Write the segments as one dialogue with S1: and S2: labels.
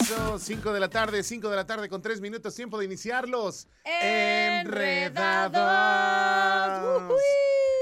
S1: Eso, 5 de la tarde, 5 de la tarde con 3 minutos, tiempo de iniciarlos.
S2: Enredados. Ujuy.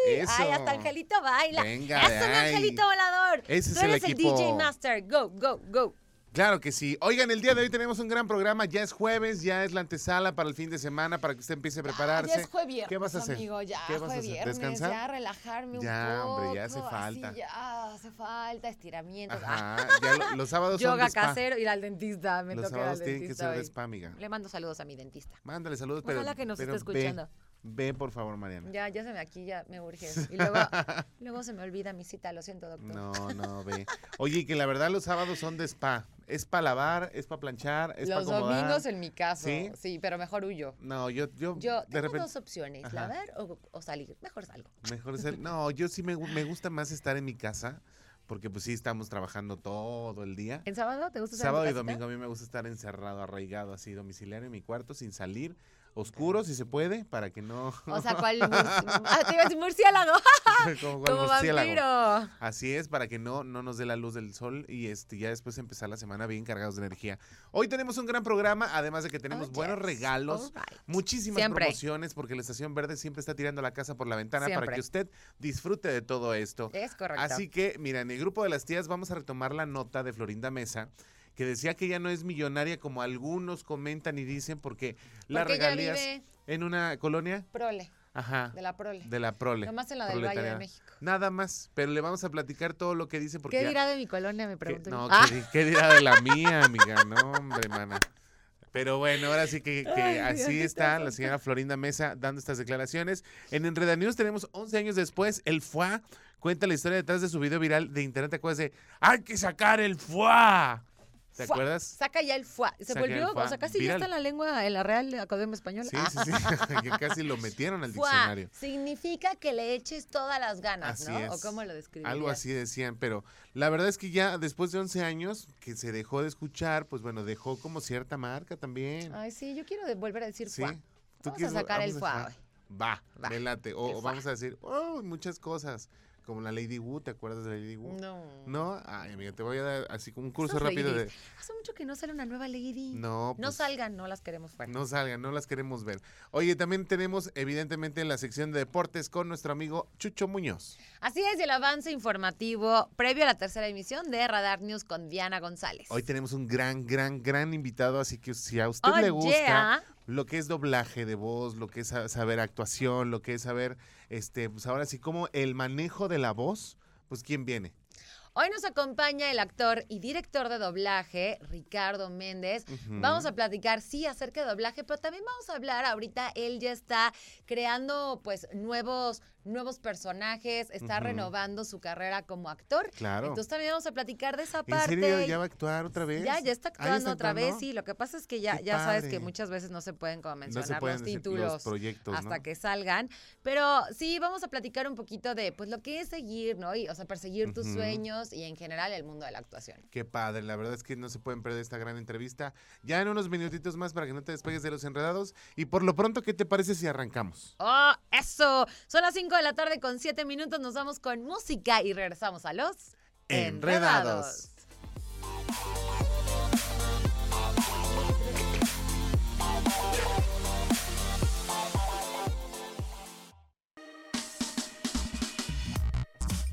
S1: Eso.
S2: Ay, hasta Angelito baila.
S1: Venga,
S2: es un
S1: ahí.
S2: Angelito volador.
S1: Ese es
S2: Tú
S1: el
S2: eres
S1: equipo.
S2: el DJ Master. Go, go, go.
S1: Claro que sí. Oigan, el día de hoy tenemos un gran programa. Ya es jueves, ya es la antesala para el fin de semana, para que usted empiece a prepararse.
S3: Ya es jueves,
S1: ¿Qué vas a hacer?
S3: Amigo, ya
S1: ¿Qué vas a
S3: fue
S1: hacer?
S3: viernes,
S1: ¿Descansar?
S3: ya relajarme un
S1: Ya,
S3: poco.
S1: hombre, ya hace
S3: así,
S1: falta.
S3: ya hace falta estiramientos.
S1: Ajá, ya lo- los sábados son
S2: Yoga
S1: de spa.
S2: casero, ir al dentista. Me
S1: Los
S2: al
S1: sábados tienen que ser de spa, amiga.
S2: Le mando saludos a mi dentista.
S1: Mándale saludos, pero
S2: Ojalá que nos
S1: pero
S2: esté escuchando.
S1: Ve, por favor, Mariana.
S2: Ya, ya se me aquí, ya me urge. Y luego, luego se me olvida mi cita, lo siento, doctor.
S1: No, no, ve. Oye, que la verdad los sábados son de spa. Es para lavar, es para planchar, es para
S3: Los domingos en mi caso.
S1: ¿Sí?
S3: ¿Sí? pero mejor huyo.
S1: No, yo, yo,
S2: Yo
S1: de
S2: tengo
S1: repente,
S2: dos opciones,
S1: Ajá.
S2: lavar o, o salir. Mejor salgo.
S1: mejor el- no, yo sí me, me gusta más estar en mi casa, porque pues sí estamos trabajando todo el día.
S2: ¿En sábado te gusta salir
S1: Sábado
S2: de
S1: y
S2: tu
S1: domingo a mí me gusta estar encerrado, arraigado, así, domiciliario en mi cuarto, sin salir, oscuro si se puede, para que no...
S2: O sea, ¿cuál ah, te murciélago?
S1: como,
S2: Como
S1: murciélago.
S2: vampiro.
S1: Así es, para que no, no nos dé la luz del sol y este, ya después empezar la semana bien cargados de energía. Hoy tenemos un gran programa, además de que tenemos
S2: Oh,
S1: buenos
S2: yes.
S1: regalos,
S2: right.
S1: muchísimas
S2: Siempre.
S1: promociones, porque la Estación Verde siempre está tirando la casa por la ventana para que usted disfrute de todo esto.
S2: Es correcto.
S1: Así que, mira, en grupo de las tías vamos a retomar la nota de Florinda Mesa, que decía que ella no es millonaria como algunos comentan y dicen, porque
S2: ella
S1: regalías en una colonia,
S3: Prole,
S1: ajá,
S3: de la prole.
S1: de la prole.
S3: Nomás en la del Valle de. México.
S1: Nada más, pero le vamos a platicar todo lo que dice porque
S2: ¿Qué
S1: ya-
S2: dirá de mi colonia? Me pregunto.
S1: no, ¿qué, di- qué dirá de la mía, amiga? No, hombre, mana. Pero bueno, ahora sí que, que
S2: Ay,
S1: así está la señora Florinda Mesa dando estas declaraciones. En Enreda News tenemos 11 años después, el FUA cuenta la historia detrás de su video viral de internet. ¿Te acuerdas de ¡Hay que sacar el FUA! ¿Te
S3: Fuá.
S1: acuerdas?
S2: Saca ya el fuá. Se
S1: Saca el
S2: volvió,
S1: fuá.
S2: o sea, casi
S1: Viral.
S2: ya está en la lengua, en la Real Academia Española.
S1: Sí, sí, sí, que casi lo metieron al
S2: fuá.
S1: diccionario.
S2: Significa que le eches todas las ganas,
S1: Así
S2: ¿no? ¿O cómo lo describirías?
S1: Algo así decían, pero la verdad es que ya después de 11 años que se dejó de escuchar, pues bueno, dejó como cierta marca también.
S2: Ay, sí, yo quiero volver a decir
S1: Sí.
S2: fuá.
S1: ¿Tú
S2: Vamos a sacar el
S1: vamos
S2: fuá
S1: a-
S2: hoy.
S1: Va,
S2: Va.
S1: O,
S2: el
S1: o
S2: fuá.
S1: vamos a decir, oh, muchas cosas. Como la Lady Wu, ¿te acuerdas de la Lady Wu?
S2: No.
S1: ¿No? Ay, amiga, te voy a dar así como un curso rápido de.
S2: Hace mucho que no sale una nueva lady.
S1: No,
S2: No
S1: pues,
S2: salgan, no las queremos fuera.
S1: no salgan, no las queremos ver. Oye, también tenemos, evidentemente, la sección de deportes con nuestro amigo Chucho Muñoz.
S2: Así es, el avance informativo previo a la tercera emisión de Radar News con Diana González.
S1: Hoy tenemos un gran, gran, gran invitado, así que si a usted
S2: Oh,
S1: le gusta
S2: yeah.
S1: Lo que es doblaje de voz, lo que es sa- saber actuación, lo que es saber, este, pues ahora sí, como el manejo de la voz, pues ¿quién viene?
S2: Hoy nos acompaña el actor y director de doblaje, Ricardo Méndez. Vamos a platicar, sí, acerca de doblaje, pero también vamos a hablar, ahorita él ya está creando, pues, nuevos, nuevos personajes, está renovando su carrera como actor.
S1: Claro.
S2: Entonces también vamos a platicar de esa
S1: ¿En
S2: parte.
S1: serio ya va a actuar otra vez?
S2: Ya, ya está actuando otra vez, sí. Lo que pasa es que ya,
S1: Qué
S2: ya sabes que muchas veces no se pueden como
S1: No se
S2: mencionar
S1: pueden
S2: los títulos
S1: los proyectos,
S2: hasta
S1: ¿no?
S2: que salgan. Pero sí, vamos a platicar un poquito de pues lo que es seguir, ¿no? Y, o sea, perseguir tus sueños y en general el mundo de la actuación.
S1: Qué padre, la verdad es que no se pueden perder esta gran entrevista. Ya en unos minutitos más para que no te despegues de los enredados. Y por lo pronto, ¿qué te parece si arrancamos?
S2: ¡Oh, eso! Son las 5 de la tarde con 7 minutos. Nos vamos con música y regresamos a los
S1: Enredados.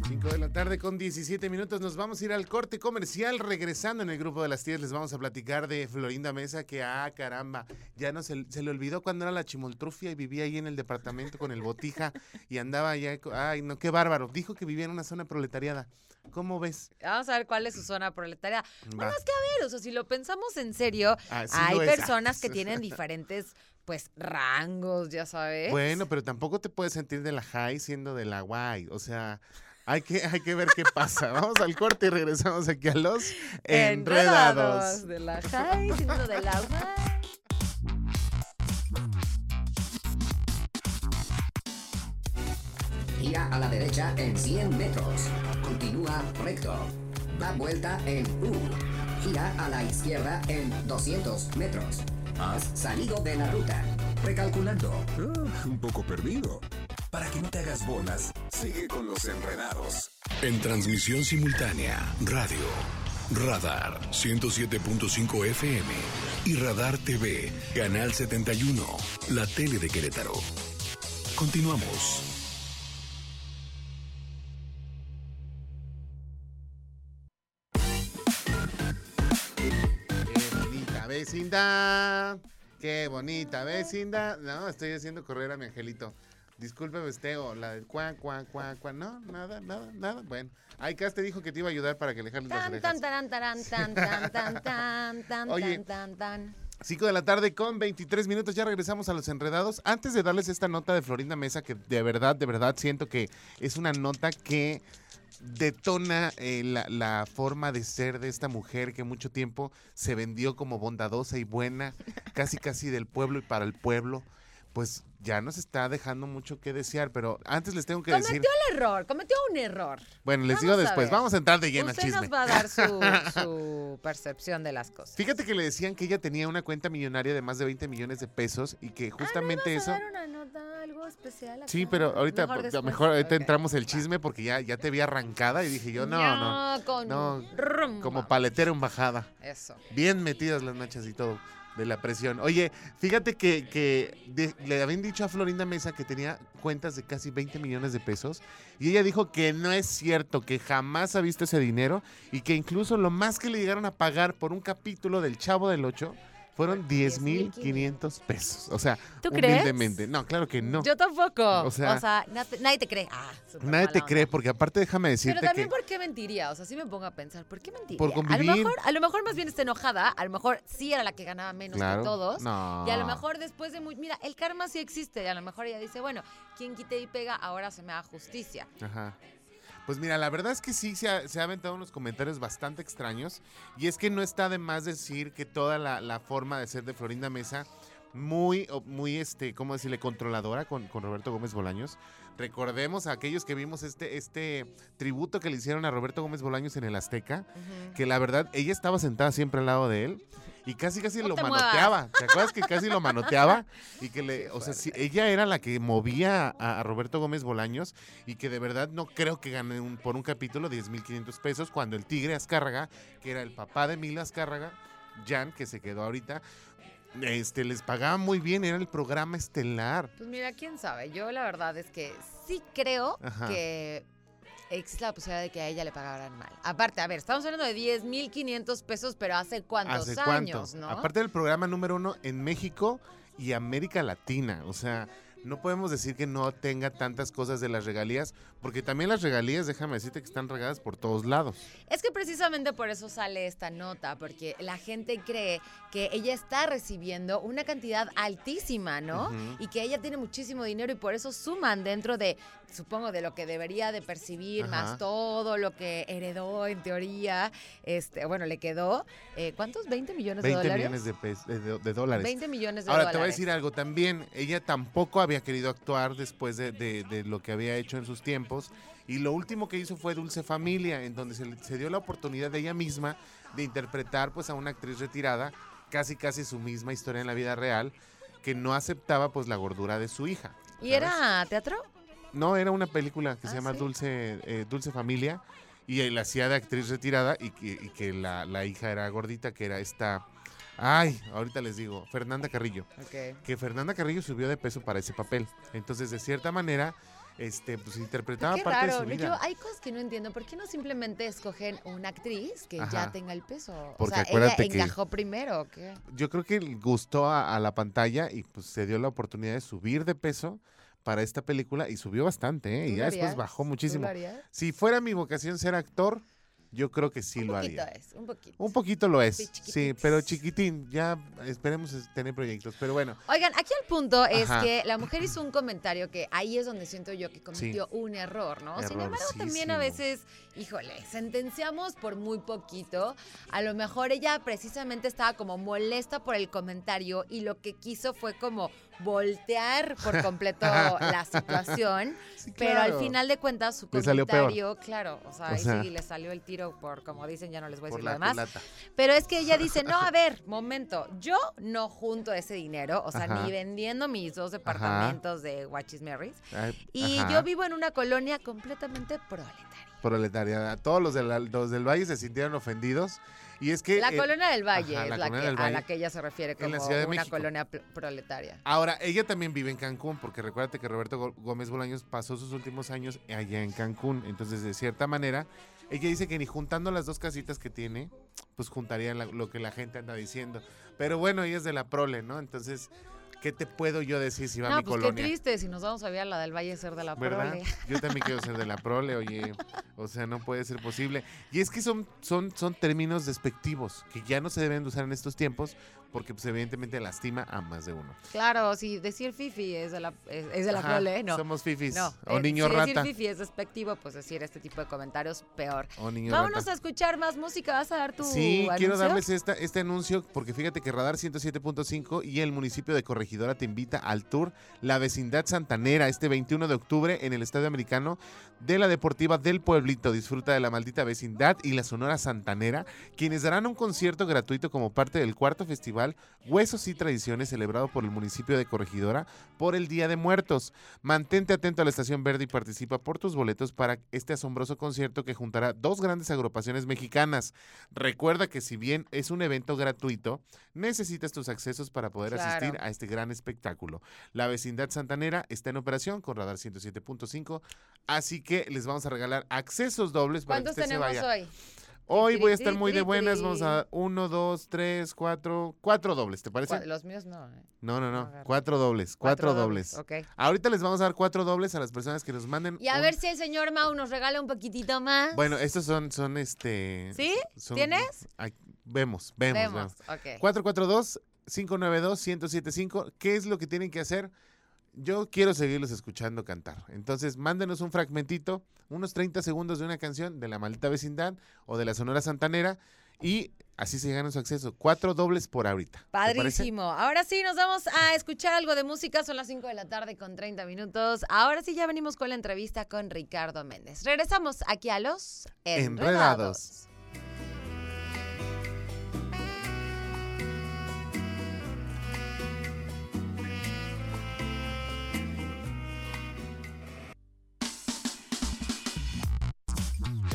S1: Cinco de la tarde con 17 minutos. Nos vamos a ir al corte comercial. Regresando en el grupo de las tías, les vamos a platicar de Florinda Mesa, que, ah, caramba, ya no se, se le olvidó cuando era la chimoltrufia y vivía ahí en el departamento con el botija y andaba allá. Ay, no, qué bárbaro. Dijo que vivía en una zona proletariada. ¿Cómo ves?
S2: Vamos a ver cuál es su zona proletaria. Bueno, es que a ver, o sea, si lo pensamos en serio, hay
S1: es.
S2: personas que tienen diferentes, pues, rangos, ya sabes.
S1: Bueno, pero tampoco te puedes sentir de la high siendo de la guay. O sea, hay que, hay que ver qué pasa. Vamos al corte y regresamos aquí a los enredados.
S2: De la high, de la guay.
S4: Gira a la derecha en 100 metros. Continúa recto. Da vuelta en U. Gira a la izquierda en 200 metros. Has salido de la ruta. Recalculando.
S5: Ah, un poco perdido. Para que no te hagas bolas, sigue con los enredados.
S6: En transmisión simultánea, radio, Radar 107.5 FM y Radar TV, Canal 71, la tele de Querétaro. Continuamos.
S1: Qué bonita vecindad. Qué bonita vecindad. No, estoy haciendo correr a mi angelito. Discúlpeme, Esteo, la del cuan, cuan, cuan, cuan. No, nada, nada, nada. Bueno, Cas te dijo que te iba a ayudar para que le jales las
S2: Tan,
S1: orejas.
S2: tan, tan, tan, tan, tan, tan,
S1: Oye.
S2: tan, tan, tan.
S1: 5 de la tarde con 23 minutos, ya regresamos a los enredados. Antes de darles esta nota de Florinda Mesa, que de verdad, de verdad siento que es una nota que detona eh, la, la forma de ser de esta mujer que mucho tiempo se vendió como bondadosa y buena, casi casi del pueblo y para el pueblo. Pues ya nos está dejando mucho que desear, pero antes les tengo que decir,
S2: Cometió el error, cometió un error.
S1: bueno, les
S2: Vamos
S1: digo después, vamos a entrar de lleno al
S2: Usted
S1: chisme.
S2: nos va a dar su, su percepción de las cosas.
S1: Fíjate que le decían que ella tenía una cuenta millonaria de más de 20 millones de pesos y que justamente
S2: ¿Vas
S1: eso...
S2: a dar una nota, algo especial
S1: Sí, pero ahorita
S2: Mejor
S1: ahorita entramos el chisme porque ya, ya te vi arrancada y dije yo, no, no,
S2: Ya, con
S1: no, como paletera en bajada.
S2: Eso.
S1: Bien metidas las nachas y todo de la presión. Oye, fíjate que, que de- le habían dicho a Florinda Mesa que tenía cuentas de casi 20 millones de pesos y ella dijo que no es cierto, que jamás ha visto ese dinero y que incluso lo más que le llegaron a pagar por un capítulo del Chavo del 8 fueron 10 mil 500 pesos. O sea,
S2: ¿Tú crees?
S1: humildemente. No, claro que no.
S2: Yo tampoco.
S1: O
S2: O
S1: sea-
S2: sea, na- nadie te cree. Ah,
S1: Nadie te
S2: onda.
S1: cree porque aparte déjame decirte
S2: Pero también,
S1: que...
S2: ¿por qué mentiría? O sea, sí me pongo a pensar, ¿por qué mentiría?
S1: Por
S2: a, lo
S1: convivir.
S2: mejor, a lo mejor más bien está enojada, a lo mejor sí era la que ganaba menos
S1: Claro.
S2: que todos.
S1: No.
S2: Y a lo mejor después de muy... Mira, el karma sí existe. Y a lo mejor ella dice, bueno, quien quite y pega, ahora se me da justicia.
S1: Ajá. Pues mira, la verdad es que sí se ha, se ha aventado unos comentarios bastante extraños. Y es que no está de más decir que toda la, forma de ser de Florinda Mesa, muy, muy, este, ¿cómo decirle? Controladora con, con Roberto Gómez Bolaños. Recordemos a aquellos que vimos este, este tributo que le hicieron a Roberto Gómez Bolaños en el Azteca, que la verdad, ella estaba sentada siempre al lado de él. Y casi, casi
S2: No
S1: lo
S2: te
S1: manoteaba. ¿Te acuerdas que casi lo manoteaba? Y que le, o sea, sí, ella era la que movía a, a Roberto Gómez Bolaños y que de verdad no creo que gane un- por un capítulo 10.500 pesos cuando el Tigre Azcárraga, que era el papá de Mila Azcárraga, Jan, que se quedó ahorita, este, les pagaba muy bien, era el programa estelar.
S2: Pues mira, quién sabe. Yo la verdad es que sí creo
S1: Ajá.
S2: que existe la posibilidad de que a ella le pagaran mal. Aparte, a ver, estamos hablando de 10.500 pesos, pero ¿hace cuántos
S1: ¿Hace
S2: años,
S1: cuánto?
S2: no?
S1: Aparte del programa número uno en México y América Latina. O sea, no podemos decir que no tenga tantas cosas de las regalías, porque también las regalías, déjame decirte que están regadas por todos lados.
S2: Es que precisamente por eso sale esta nota, porque la gente cree que ella está recibiendo una cantidad altísima, ¿no? Y que ella tiene muchísimo dinero y por eso suman dentro de, supongo, de lo que debería de percibir,
S1: Ajá.
S2: más todo lo que heredó en teoría, este, bueno, le quedó, eh, ¿cuántos? ¿20 millones de
S1: 20
S2: dólares?
S1: millones de, pes- de- de- de dólares.
S2: 20 millones de
S1: Ahora,
S2: dólares.
S1: te voy a decir algo también. Ella tampoco había querido actuar después de, de- de lo que había hecho en sus tiempos. Y lo último que hizo fue Dulce Familia, en donde se, le- se dio la oportunidad de ella misma de interpretar pues, a una actriz retirada, casi casi su misma historia en la vida real, que no aceptaba pues la gordura de su hija.
S2: ¿Y era teatro?
S1: No, era una película que se
S2: Ah,
S1: llama
S2: ¿sí?
S1: Dulce, eh, Dulce Familia y él hacía de actriz retirada y que, y que la, la hija era gordita, que era esta... Ay, ahorita les digo, Fernanda Carrillo
S2: Ok.
S1: que Fernanda Carrillo subió de peso para ese papel. Entonces, de cierta manera, este, pues interpretaba
S2: Qué
S1: parte
S2: raro,
S1: de su vida.
S2: Yo, hay cosas que no entiendo. ¿Por qué no simplemente escogen una actriz que
S1: Ajá.
S2: ya tenga el peso?
S1: Porque
S2: o sea,
S1: acuérdate
S2: ella
S1: que-
S2: encajó primero, ¿o qué?
S1: Yo creo que gustó a, a la pantalla y pues se dio la oportunidad de subir de peso para esta película y subió bastante, ¿eh?
S2: ¿Tú
S1: Y ya después bajó
S2: ¿Tú
S1: muchísimo. Si fuera mi vocación ser actor, yo creo que sí
S2: un
S1: lo
S2: poquito
S1: haría.
S2: es, un poquito.
S1: Un poquito lo es,
S2: Sí,
S1: pero chiquitín, ya esperemos es- tener proyectos. Pero bueno,
S2: Oigan, aquí el punto es
S1: Ajá.
S2: que la mujer hizo un comentario que ahí es donde siento yo que cometió un error, ¿no? Sin embargo, también a veces, híjole, sentenciamos por muy poquito. A lo mejor ella precisamente estaba como molesta por el comentario y lo que quiso fue como voltear por completo la situación,
S1: Sí,
S2: pero al final de cuentas su
S1: Le salió peor.
S2: comentario, claro, o sea,
S1: O
S2: ahí sí le salió el tiro por, como dicen, ya no les voy a decir lo demás.
S1: culata.
S2: Pero es que ella dice, no, a ver, momento, yo no junto ese dinero, o sea,
S1: Ajá.
S2: ni vendiendo mis dos departamentos de Marys
S1: Ay,
S2: Y
S1: ajá.
S2: yo vivo en una colonia completamente proletaria.
S1: Proletaria. Todos los, de la- los del Valle se sintieron ofendidos. Y es que.
S2: La
S1: eh,
S2: colonia del Valle
S1: ajá,
S2: es
S1: la
S2: la,
S1: colonia
S2: que,
S1: del
S2: a la que ella se refiere
S1: la
S2: como
S1: de
S2: una
S1: México.
S2: colonia proletaria.
S1: Ahora, ella también vive en Cancún, porque recuérdate que Roberto Gó- Gómez Bolaños pasó sus últimos años allá en Cancún. Entonces, de cierta manera, ella dice que ni juntando las dos casitas que tiene, pues juntaría la- lo que la gente anda diciendo. Pero bueno, ella es de la prole, ¿no? Entonces, ¿qué te puedo yo decir si va a
S2: No,
S1: mi
S2: pues
S1: colonia?
S2: qué triste, si nos vamos a ver a la del Valle ser de la
S1: ¿Verdad?
S2: prole.
S1: Yo también quiero ser de la prole, oye. O sea, no puede ser posible. Y es que son, son, son términos despectivos que ya no se deben de usar en estos tiempos porque pues evidentemente lastima a más de uno.
S2: Claro, si decir fifi es de la, es, es de la
S1: Ajá,
S2: prole, no.
S1: Somos fifis.
S2: No,
S1: o
S2: eh,
S1: niño
S2: si
S1: rata.
S2: decir fifi es despectivo, pues decir este tipo de comentarios peor.
S1: O niño
S2: Vámonos
S1: rata.
S2: a escuchar más música. ¿Vas a dar tu
S1: Sí, quiero darles esta, este anuncio porque fíjate que Radar 107.5 y el municipio de Corregidora te invita al tour La Vecindad Santanera este 21 de octubre en el Estadio Americano de la Deportiva del Pueblito. Disfruta de la maldita vecindad y la Sonora Santanera, quienes darán un concierto gratuito como parte del cuarto festival Huesos y Tradiciones celebrado por el municipio de Corregidora por el Día de Muertos. Mantente atento a la Estación Verde y participa por tus boletos para este asombroso concierto que juntará dos grandes agrupaciones mexicanas. Recuerda que si bien es un evento gratuito, necesitas tus accesos para poder
S2: Claro.
S1: asistir a este gran espectáculo. La vecindad santanera está en operación con Radar 107.5, así que les vamos a regalar accesos dobles para que
S2: ¿Cuántos
S1: usted se
S2: tenemos
S1: vaya.
S2: hoy?
S1: Hoy voy a estar muy de buenas, vamos a uno, dos, tres, cuatro, cuatro dobles, ¿te parece?
S2: Los míos no. eh.
S1: No, no, no, cuatro dobles, cuatro, dobles.
S2: Ok.
S1: Ahorita les vamos a dar cuatro dobles a las personas que nos manden.
S2: Y a
S1: un-
S2: ver si el señor Mau nos regala un poquitito más.
S1: Bueno, estos son, son este.
S2: ¿Sí?
S1: son-
S2: ¿Tienes?
S1: Ay, vemos, vemos,
S2: Vemos.
S1: vemos.
S2: Ok.
S1: 442-592-1075. ¿Qué es lo que tienen que hacer? Yo quiero seguirlos escuchando cantar. Entonces, mándenos un fragmentito, unos 30 segundos de una canción de la maldita vecindad o de la Sonora Santanera y así se ganan su acceso. Cuatro dobles por ahorita.
S2: Padrísimo. Ahora sí, nos vamos a escuchar algo de música. Son las 5 de la tarde con 30 minutos. Ahora sí, ya venimos con la entrevista con Ricardo Méndez. Regresamos aquí a los
S1: Enredados.
S2: Enredados.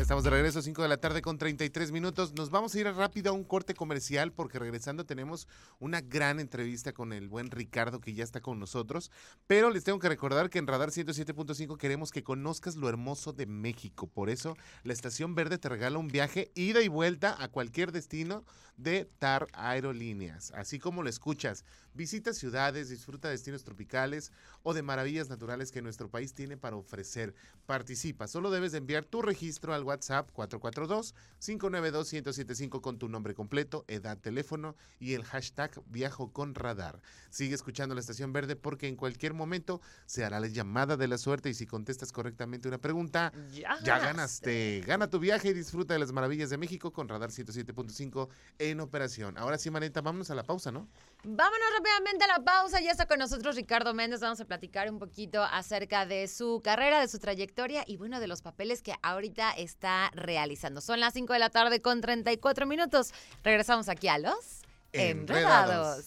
S1: Estamos de regreso, 5 de la tarde con 33 minutos. Nos vamos a ir rápido a un corte comercial porque regresando tenemos una gran entrevista con el buen Ricardo que ya está con nosotros. Pero les tengo que recordar que en Radar 107.5 queremos que conozcas lo hermoso de México. Por eso la Estación Verde te regala un viaje ida y vuelta a cualquier destino de TAR Aerolíneas. Así como lo escuchas, visita ciudades, disfruta de destinos tropicales o de maravillas naturales que nuestro país tiene para ofrecer. Participa, solo debes de enviar tu registro al WhatsApp 442-592-1075 con tu nombre completo, edad, teléfono y el hashtag Viajo con Radar. Sigue escuchando la Estación Verde porque en cualquier momento se hará la llamada de la suerte y si contestas correctamente una pregunta,
S2: Ya,
S1: ya ganaste. Gana tu viaje y disfruta de las maravillas de México con Radar 107.5 en operación. Ahora sí, Maneta, vámonos a la pausa, ¿no?
S2: Vámonos rápidamente a la pausa. Ya está con nosotros Ricardo Méndez. Vamos a platicar un poquito acerca de su carrera, de su trayectoria y bueno, de los papeles que ahorita está realizando. Son las 5 de la tarde con 34 minutos. Regresamos aquí a los
S1: Enredados.
S2: Enredados.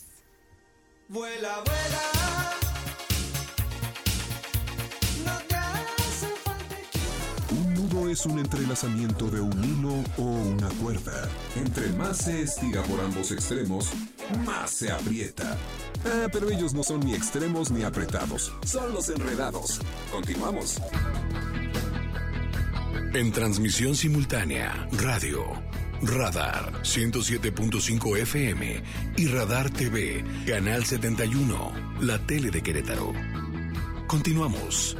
S7: Vuela, vuela.
S5: Es un entrelazamiento de un hilo o una cuerda. Entre más se estira por ambos extremos, más se aprieta. Ah, pero ellos no son ni extremos ni apretados, son los enredados. Continuamos.
S6: En transmisión simultánea, radio, Radar 107.5 FM y Radar TV, Canal 71, la tele de Querétaro. Continuamos.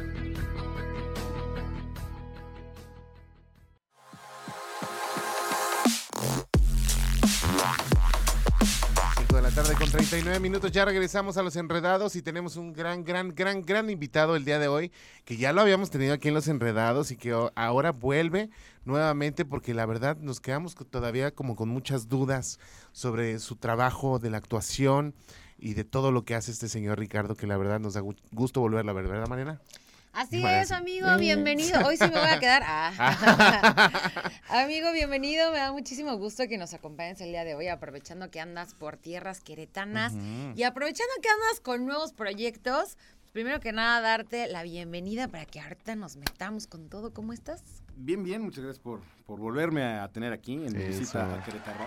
S1: 39 minutos. Ya regresamos a los enredados y tenemos un gran, gran, gran, gran invitado el día de hoy, que ya lo habíamos tenido aquí en los enredados y que ahora vuelve nuevamente porque la verdad nos quedamos todavía como con muchas dudas sobre su trabajo de la actuación. y de todo lo que hace este señor Ricardo, que la verdad nos da gu- gusto volverla a ver, ¿verdad, Mariana?
S2: Así es,
S1: sí.
S2: amigo, bienvenido. Hoy sí me voy a quedar. Ah. amigo, bienvenido. Me da muchísimo gusto que nos acompañes el día de hoy, aprovechando que andas por tierras queretanas y aprovechando que andas con nuevos proyectos. Primero que nada, darte la bienvenida para que ahorita nos metamos con todo. ¿Cómo estás?
S8: Bien, bien, muchas gracias por, por volverme a tener aquí en mi visita a Querétaro.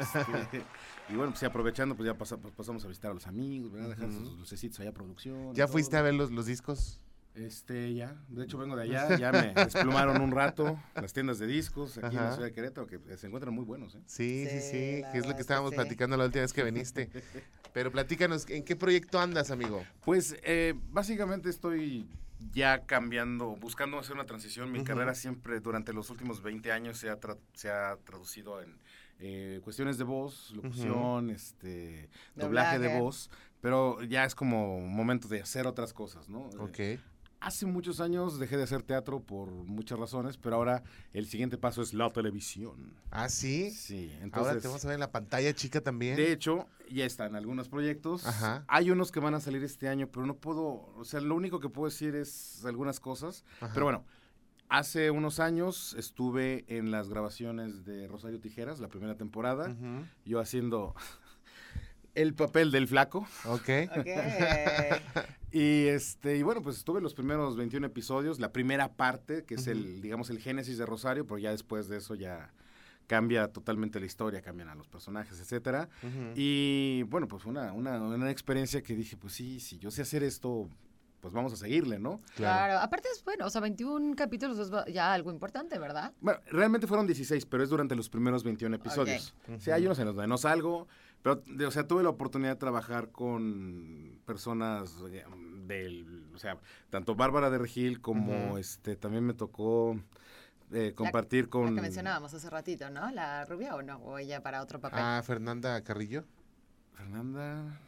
S8: Este, y bueno, pues sí, aprovechando, pues ya pasa- pues pasamos a visitar a los amigos, ¿verdad? Dejar sus lucecitos allá a producción.
S1: ¿Ya
S8: todo.
S1: fuiste a ver los, los discos?
S8: Este, ya. De hecho, vengo de allá. Ya me desplumaron un rato las tiendas de discos aquí en la ciudad de Querétaro, que se encuentran muy buenos, ¿eh?
S1: Sí, sí,
S2: Sí,
S1: que es lo que
S2: es
S1: estábamos
S2: sí.
S1: platicando la última vez que viniste. Pero platícanos, ¿en qué proyecto andas, amigo?
S8: Pues eh, básicamente estoy ya cambiando, buscando hacer una transición. Mi carrera siempre durante los últimos 20 años se ha, tra- se ha traducido en eh, cuestiones de voz, locución, este, doblaje de voz, pero ya es como momento de hacer otras cosas, ¿no? Eh,
S1: Ok.
S8: Hace muchos años dejé de hacer teatro por muchas razones, pero ahora el siguiente paso es la televisión.
S1: Ah, sí.
S8: Sí,
S1: Ahora
S8: entonces...
S1: te vamos a ver en la pantalla chica también.
S8: De hecho, ya están algunos proyectos.
S1: Ajá.
S8: Hay unos que van a salir este año, pero no puedo, o sea, lo único que puedo decir es algunas cosas.
S1: Ajá.
S8: Pero bueno, hace unos años estuve en las grabaciones de Rosario Tijeras, la primera temporada, yo haciendo el papel del flaco.
S1: Ok.
S2: Ok.
S8: Y este y bueno, pues estuve en los primeros 21 episodios, la primera parte, que es el digamos el génesis de Rosario, pero ya después de eso ya cambia totalmente la historia, cambian a los personajes, etcétera. Y bueno, pues fue una, una, una experiencia que dije, pues sí, si yo sé hacer esto, pues vamos a seguirle, ¿no?
S2: Claro. Aparte es bueno, o sea, 21 capítulos es ya algo importante, ¿verdad?
S8: Bueno, realmente fueron 16, pero es durante los primeros 21 episodios. Sí, hay unos en los donde no salgo, pero, de- o sea, tuve la oportunidad de trabajar con personas eh, del, o sea, tanto Bárbara de Regil como, este, también me tocó eh, compartir
S2: La
S8: con...
S2: que mencionábamos hace ratito, ¿no? ¿La rubia o no? O ella para otro papel.
S1: Ah, Fernanda Carrillo.
S8: Fernanda...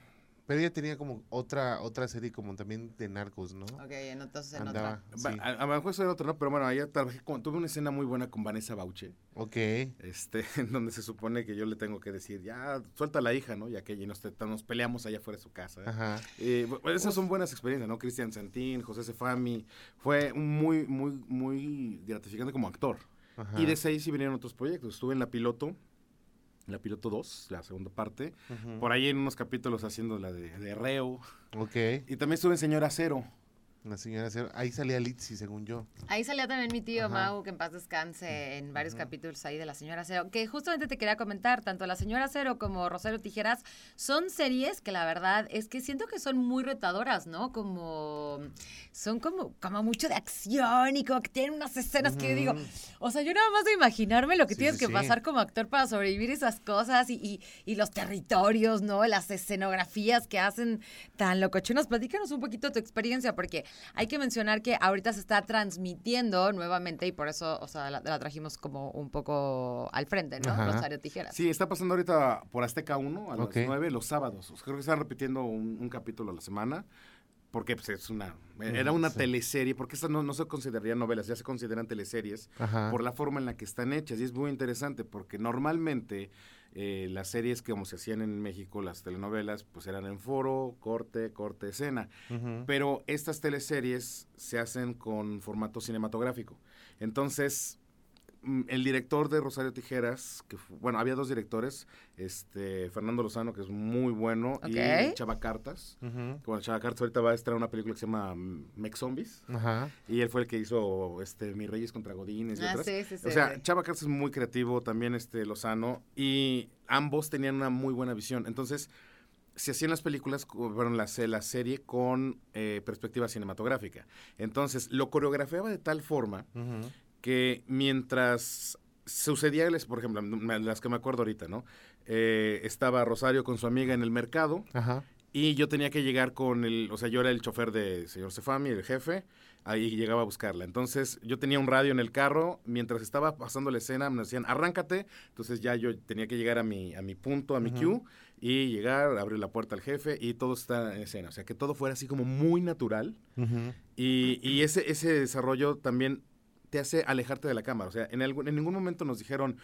S1: Pero ella tenía como otra otra serie como también de narcos, ¿no?
S2: Ok, entonces en
S1: Andaba.
S2: otra.
S1: Sí.
S8: A, a lo mejor eso era otro, ¿no? Pero bueno, allá trabajé con, tuve una escena muy buena con Vanessa Bauche.
S1: Ok.
S8: este, en donde se supone que yo le tengo que decir, ya, suelta a la hija, ¿no? Ya que y nos, te- nos peleamos allá fuera de su casa. ¿eh?
S1: Ajá.
S8: Eh, esas son buenas experiencias, ¿no? Cristian Santín, José Cefami, fue muy, muy, muy gratificante como actor.
S1: Ajá.
S8: Y de seis sí vinieron otros proyectos. Estuve en La Piloto, La Piloto 2, la segunda parte. Por ahí en unos capítulos haciendo la de, de Reo.
S1: Ok.
S8: Y también estuve en Señora Cero.
S1: La señora Cero- Ahí salía Litzy, según yo.
S2: Ahí salía también mi tío
S1: Ajá.
S2: Mau, que en paz descanse en varios capítulos ahí de La Señora Cero, que justamente te quería comentar, tanto La Señora Cero como Rosario Tijeras son series que la verdad es que siento que son muy retadoras, ¿no? Como son como, como mucho de acción y como que tienen unas escenas que digo, o sea, yo nada más de imaginarme lo que
S1: Sí,
S2: tienes
S1: sí,
S2: que
S1: sí.
S2: pasar como actor para sobrevivir esas cosas y, y- y los territorios, ¿no? Las escenografías que hacen tan locochonas. Platícanos un poquito tu experiencia, porque hay que mencionar que ahorita se está transmitiendo nuevamente y por eso, o sea, la, la trajimos como un poco al frente, ¿no?
S1: Ajá.
S2: Rosario Tijeras.
S8: Sí, está pasando ahorita por Azteca 1 a las
S1: Ok.
S8: 9 los sábados. Creo que están repitiendo un, un capítulo a la semana. Porque pues, es una, era una
S1: sí.
S8: teleserie, porque estas no, no se considerarían novelas, ya se consideran teleseries
S1: Ajá.
S8: por la forma en la que están hechas. Y es muy interesante porque normalmente eh, las series que como se hacían en México, las telenovelas, pues eran en foro, corte, corte, escena. Pero estas teleseries se hacen con formato cinematográfico. Entonces, el director de Rosario Tijeras, que fu- bueno, había dos directores, este Fernando Lozano, que es muy bueno, y Chava Cartas. Que, Bueno, Chava Cartas ahorita va a estrenar una película que se llama mm, Mex Zombies.
S1: Ajá.
S8: Y él fue el que hizo este Mi Reyes contra Godines y
S2: Ah,
S8: otras.
S2: sí, sí, sí.
S8: O sea, Chava Cartas es muy creativo, también este Lozano, y ambos tenían una muy buena visión. Entonces, se hacían las películas, bueno, la, se- la serie con eh, perspectiva cinematográfica. Entonces, lo coreografiaba de tal forma. Que mientras sucedía, por ejemplo, las que me acuerdo ahorita, ¿no? Eh, estaba Rosario con su amiga en el mercado,
S1: Ajá.
S8: y yo tenía que llegar con el, o sea, yo era el chofer de señor Cefami, el jefe, ahí llegaba a buscarla. Entonces, yo tenía un radio en el carro, mientras estaba pasando la escena, me decían, arráncate. Entonces, ya yo tenía que llegar a mi, a mi punto, a mi
S1: Ujú.
S8: cue, y llegar, abrir la puerta al jefe, y todo está en escena. O sea, que todo fuera así como muy natural. Y, y ese, ese desarrollo también te hace alejarte de la cámara. O sea, en, algún- en ningún momento nos dijeron,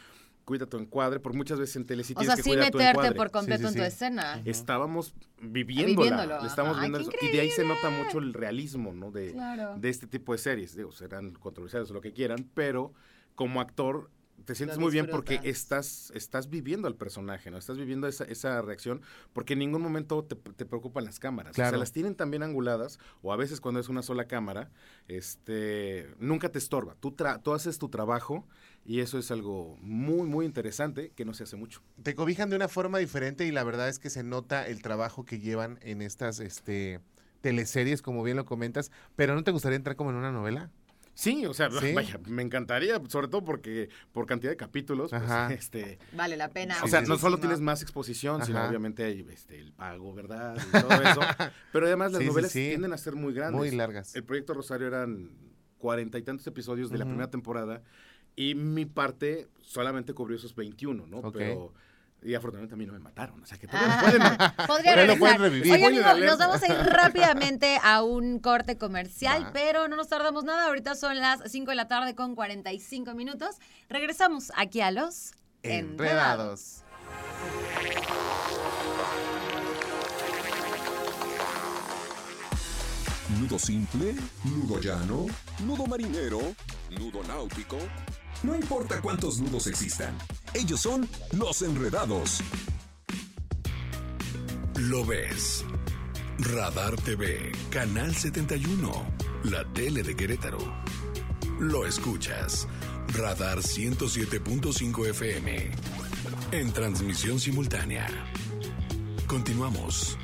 S8: cuida tu encuadre, porque muchas veces en tele sí
S2: O
S8: tienes
S2: sea,
S8: que
S2: sí
S8: cuidar tu
S2: meterte
S8: encuadre.
S2: por completo
S1: Sí, sí,
S2: en tu escena.
S8: Estábamos viviéndola,
S2: Viviéndolo,
S8: le estamos
S2: ajá.
S8: viendo
S2: ¡Ay,
S8: eso. Y de ahí se nota mucho el realismo, ¿no? De,
S2: Claro.
S8: de este tipo de series. Digo, serán controversiales o lo que quieran, pero como actor te sientes muy bien porque estás, estás viviendo al personaje, ¿no? Estás viviendo esa, esa reacción porque en ningún momento te, te preocupan las cámaras. O
S1: Claro.
S8: sea, las tienen también anguladas o a veces cuando es una sola cámara, este, nunca te estorba. Tú, tra- tú haces tu trabajo y eso es algo muy, muy interesante que no se hace mucho.
S1: Te cobijan de una forma diferente y la verdad es que se nota el trabajo que llevan en estas este, teleseries, como bien lo comentas. Pero ¿no te gustaría entrar como en una novela?
S8: Sí, o sea,
S1: ¿Sí?
S8: vaya, me encantaría, sobre todo porque por cantidad de capítulos, pues, este,
S2: Vale la pena.
S8: o sea,
S1: sí,
S8: no
S1: sí,
S8: solo tienes más exposición, sino obviamente hay este, el pago, ¿verdad? Y todo eso. Pero además las
S1: Sí,
S8: novelas
S1: sí.
S8: tienden a ser muy grandes.
S1: Muy largas.
S8: El proyecto Rosario eran cuarenta y tantos episodios de la primera temporada y mi parte solamente cubrió esos 21, ¿no? Pero, y afortunadamente a mí no me mataron, o sea que
S2: Ah.
S8: pueden,
S2: regresar.
S1: pueden revivir.
S2: Oye, amigo, nos vamos a ir rápidamente a un corte comercial, pero no nos tardamos nada. Ahorita son las 5 de la tarde con 45 minutos. Regresamos aquí a los
S1: Enredados.
S5: Nudo simple, nudo llano, nudo marinero, nudo náutico. No importa cuántos nudos existan, ellos son los enredados.
S6: Lo ves. Radar TV, Canal 71, la tele de Querétaro. Lo escuchas. Radar 107.5 FM. En transmisión simultánea. Continuamos.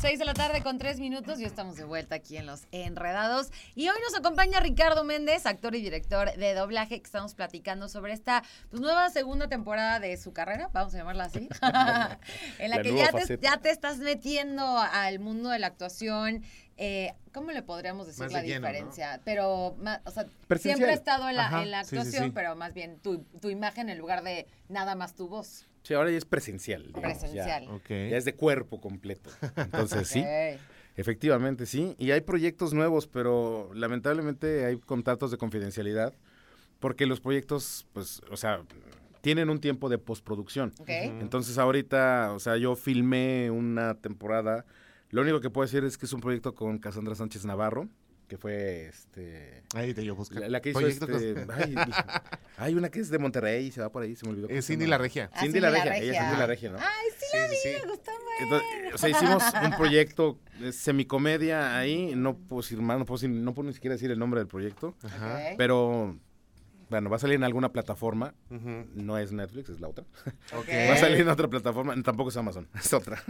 S2: 6 de la tarde con 3 minutos y estamos de vuelta aquí en Los Enredados. Y hoy nos acompaña Ricardo Méndez, actor y director de doblaje, que estamos platicando sobre esta pues, nueva segunda temporada de su carrera, vamos a llamarla así, en la,
S8: La
S2: que ya te, ya te estás metiendo al mundo de la actuación. Eh, ¿Cómo le podríamos decir
S1: Más
S2: la
S1: de lleno, ¿no?
S2: diferencia? Pero, o sea, siempre ha estado en la,
S1: Ajá,
S2: en la
S1: sí, sí,
S2: actuación,
S1: sí.
S2: pero más bien tu, tu imagen en lugar de nada más tu voz.
S8: Sí, ahora ya es presencial. digamos, ya-
S2: Presencial.
S8: Ya, es de cuerpo completo. Entonces, sí. Efectivamente, sí. Y hay proyectos nuevos, pero lamentablemente hay contratos de confidencialidad porque los proyectos, pues, o sea, tienen un tiempo de postproducción. Entonces ahorita, o sea, yo filmé una temporada. Lo único que puedo decir es que es un proyecto con Cassandra Sánchez Navarro, que fue este
S1: Ahí te yo busco.
S8: la, la que hizo
S1: Proyecto
S8: este, ay, hay una que es de Monterrey, se va por ahí, se me olvidó.
S1: Es Cindy la Regia.
S2: Ah,
S8: Cindy la Regia, ella es Cindy la Regia, ¿no?
S2: Ay, sí,
S1: Sí,
S2: la vi,
S1: sí, sí.
S2: me gustó mucho.
S8: Entonces, o sea, hicimos un proyecto eh, semicomedia ahí, no puedo decir más, no puedo, decir- no puedo ni siquiera decir el nombre del proyecto,
S1: Ajá.
S8: Pero bueno, va a salir en alguna plataforma, no es Netflix, es la otra. Va a salir en otra plataforma, tampoco es Amazon, es otra.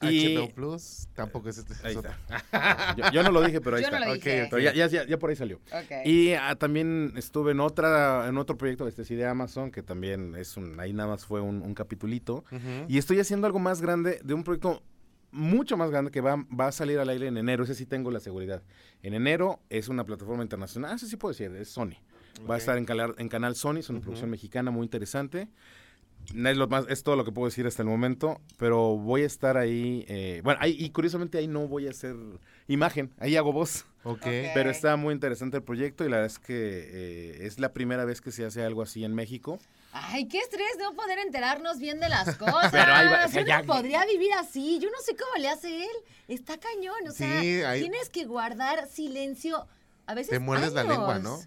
S8: Y
S1: HBO Plus, tampoco es este.
S8: ahí
S1: es otro.
S8: está. Yo, yo no lo dije, pero ahí
S2: Yo no
S8: está.
S2: lo
S1: Ok,
S2: dije.
S1: ok.
S8: Pero ya, ya, ya, ya por ahí salió. Y ah, también estuve en otra, en otro proyecto, este sí de Amazon, que también es un, ahí nada más fue un, un capitulito. Y estoy haciendo algo más grande, de un proyecto mucho más grande que va, va a salir al aire en enero. Ese sí tengo la seguridad. En enero es una plataforma internacional. Ah, ese sí puedo decir, es Sony. Va a estar en, en Canal Sony, es una producción mexicana muy interesante. No Es, lo más, es todo lo que puedo decir hasta el momento, pero voy a estar ahí. eh, bueno, ahí, y curiosamente ahí no voy a hacer imagen, ahí hago voz.
S1: Ok.
S8: Pero está muy interesante el proyecto y la verdad es que eh, es la primera vez que se hace algo así en México.
S2: Ay, qué estrés no poder enterarnos bien de las cosas.
S8: Pero ahí va, o sea,
S2: Yo
S8: ya-
S2: no podría vivir así. Yo no sé cómo le hace él. Está cañón. O sea,
S1: Sí, ahí-
S2: tienes que guardar silencio. A veces.
S1: Te muerdes la lengua, ¿no?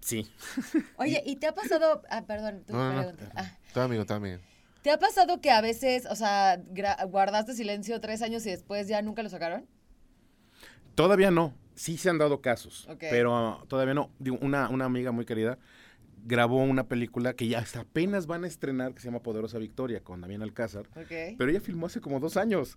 S8: Sí.
S2: Oye, ¿y te ha pasado. Ah, perdón, tu
S1: No, no, no.
S2: pregunta. Ah,
S1: Todo amigo, todo amigo.
S2: ¿Te ha pasado que a veces, o sea, guardaste silencio tres años y después ya nunca lo sacaron?
S8: Todavía no. Sí se han dado casos, pero todavía no. Digo, una, una amiga muy querida grabó una película que ya hasta apenas van a estrenar que se llama Poderosa Victoria con Damián Alcázar. Pero ella filmó hace como dos años.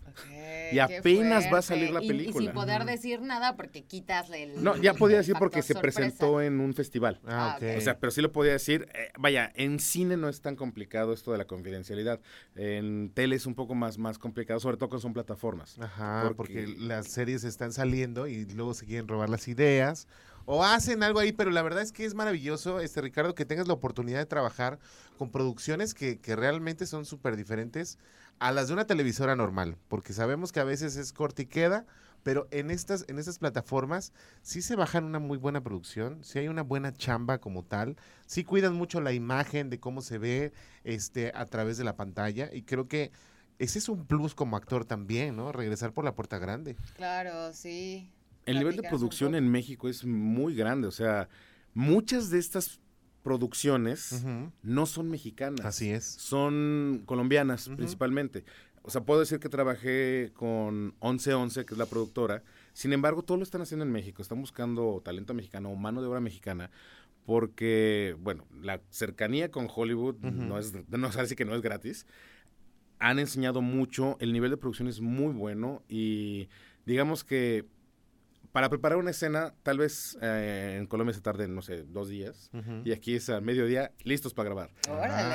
S8: Y apenas va a salir la
S2: Y- Y,
S8: película.
S2: sin poder decir nada porque quitas el.
S8: No, ya podía decir porque se
S2: sorpresa.
S8: presentó en un festival.
S1: Ah,
S2: Ah,
S1: ok.
S2: ok.
S8: O sea, pero sí lo podía decir. eh, vaya, en cine no es tan complicado esto de la confidencialidad. En tele es un poco más, más complicado, sobre todo cuando son plataformas.
S1: Ajá, porque...
S8: porque-
S1: las series están saliendo y luego se quieren robar las ideas o hacen algo ahí, pero la verdad es que es maravilloso, este Ricardo, que tengas la oportunidad de trabajar con producciones que, que realmente son súper diferentes a las de una televisora normal, porque sabemos que a veces es corte y queda, Pero en estas, en estas plataformas sí se bajan una muy buena producción, sí hay una buena chamba como tal, sí cuidan mucho la imagen de cómo se ve este, a través de la pantalla y creo que ese es un plus como actor también, ¿no? Regresar por la puerta grande.
S3: Claro, sí.
S8: El nivel de producción en México es muy grande, o sea, muchas de estas producciones no son mexicanas.
S1: Así es.
S8: Son colombianas principalmente. O sea, puedo decir que trabajé con 1111, que es la productora. Sin embargo, todo lo están haciendo en México. Están buscando talento mexicano o mano de obra mexicana porque, bueno, la cercanía con Hollywood no es, no es así que no es gratis. Han enseñado mucho, el nivel de producción es muy bueno y digamos que para preparar una escena, tal vez eh, en Colombia se tarden, no sé, dos días y aquí es a mediodía listos para grabar.